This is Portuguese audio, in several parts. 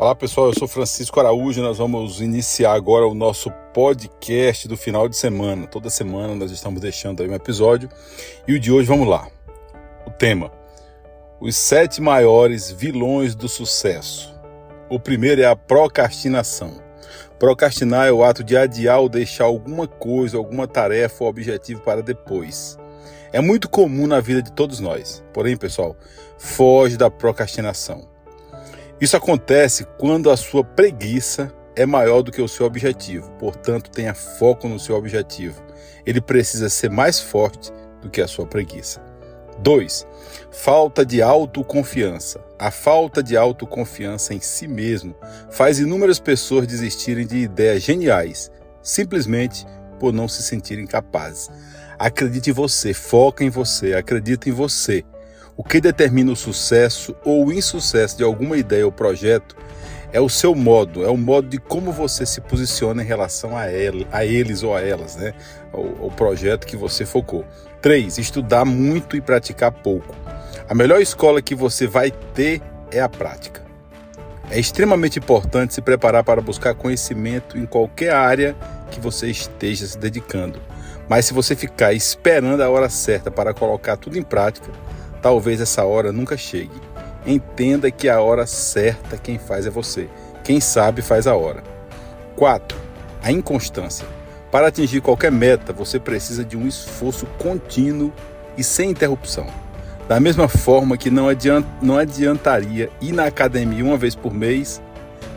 Olá pessoal, eu sou Francisco Araújo. Nós vamos iniciar agora o nosso podcast do final de semana. Toda semana nós estamos deixando aí um episódio e o de hoje vamos lá. O tema: os sete maiores vilões do sucesso. O primeiro é a procrastinação. Procrastinar é o ato de adiar ou deixar alguma coisa, alguma tarefa ou objetivo para depois. É muito comum na vida de todos nós. Porém, pessoal, foge da procrastinação. Isso acontece quando a sua preguiça é maior do que o seu objetivo, portanto, tenha foco no seu objetivo. Ele precisa ser mais forte do que a sua preguiça. 2. Falta de autoconfiança. A falta de autoconfiança em si mesmo faz inúmeras pessoas desistirem de ideias geniais, simplesmente por não se sentirem capazes. Acredite em você, foca em você, acredita em você. O que determina o sucesso ou o insucesso de alguma ideia ou projeto é o seu modo, é o modo de como você se posiciona em relação a, ele, a eles ou a elas, né? O, o projeto que você focou. 3. Estudar muito e praticar pouco. A melhor escola que você vai ter é a prática. É extremamente importante se preparar para buscar conhecimento em qualquer área que você esteja se dedicando. Mas se você ficar esperando a hora certa para colocar tudo em prática, Talvez essa hora nunca chegue. Entenda que a hora certa quem faz é você. Quem sabe faz a hora. 4. A inconstância. Para atingir qualquer meta, você precisa de um esforço contínuo e sem interrupção. Da mesma forma que não, adianta, não adiantaria ir na academia uma vez por mês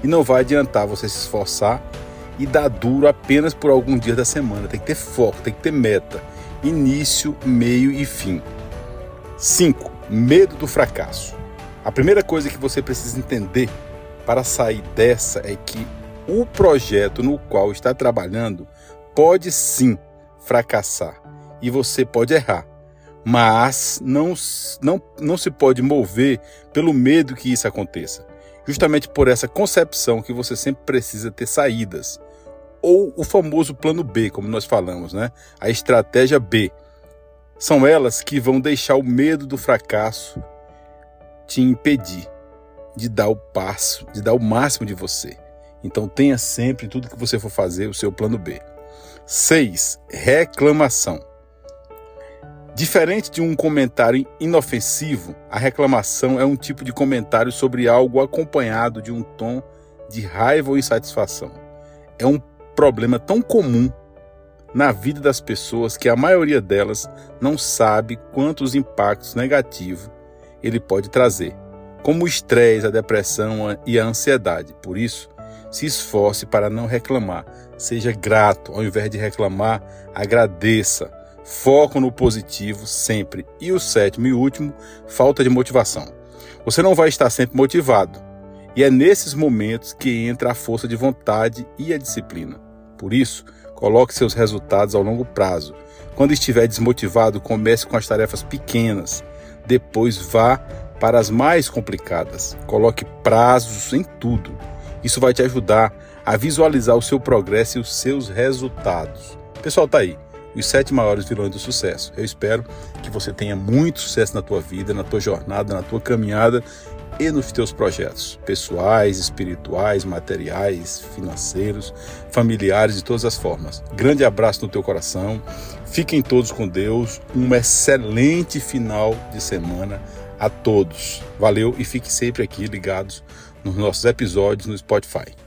e não vai adiantar você se esforçar e dar duro apenas por algum dia da semana. Tem que ter foco, tem que ter meta, início, meio e fim. 5. Medo do fracasso. A primeira coisa que você precisa entender para sair dessa é que o projeto no qual está trabalhando pode sim fracassar e você pode errar, mas não, não, não se pode mover pelo medo que isso aconteça. Justamente por essa concepção que você sempre precisa ter saídas. Ou o famoso plano B, como nós falamos, né? A estratégia B são elas que vão deixar o medo do fracasso te impedir de dar o passo, de dar o máximo de você. Então tenha sempre em tudo que você for fazer o seu plano B. 6. Reclamação. Diferente de um comentário inofensivo, a reclamação é um tipo de comentário sobre algo acompanhado de um tom de raiva ou insatisfação. É um problema tão comum na vida das pessoas que a maioria delas não sabe quantos impactos negativos ele pode trazer, como o estresse, a depressão e a ansiedade. Por isso, se esforce para não reclamar. Seja grato, ao invés de reclamar, agradeça. Foco no positivo sempre. E o sétimo e último, falta de motivação. Você não vai estar sempre motivado. E é nesses momentos que entra a força de vontade e a disciplina. Por isso, Coloque seus resultados ao longo prazo. Quando estiver desmotivado, comece com as tarefas pequenas. Depois vá para as mais complicadas. Coloque prazos em tudo. Isso vai te ajudar a visualizar o seu progresso e os seus resultados. Pessoal, tá aí. Os sete maiores vilões do sucesso. Eu espero que você tenha muito sucesso na tua vida, na tua jornada, na tua caminhada e nos teus projetos pessoais, espirituais, materiais, financeiros, familiares, de todas as formas. Grande abraço no teu coração. Fiquem todos com Deus. Um excelente final de semana a todos. Valeu e fique sempre aqui ligados nos nossos episódios no Spotify.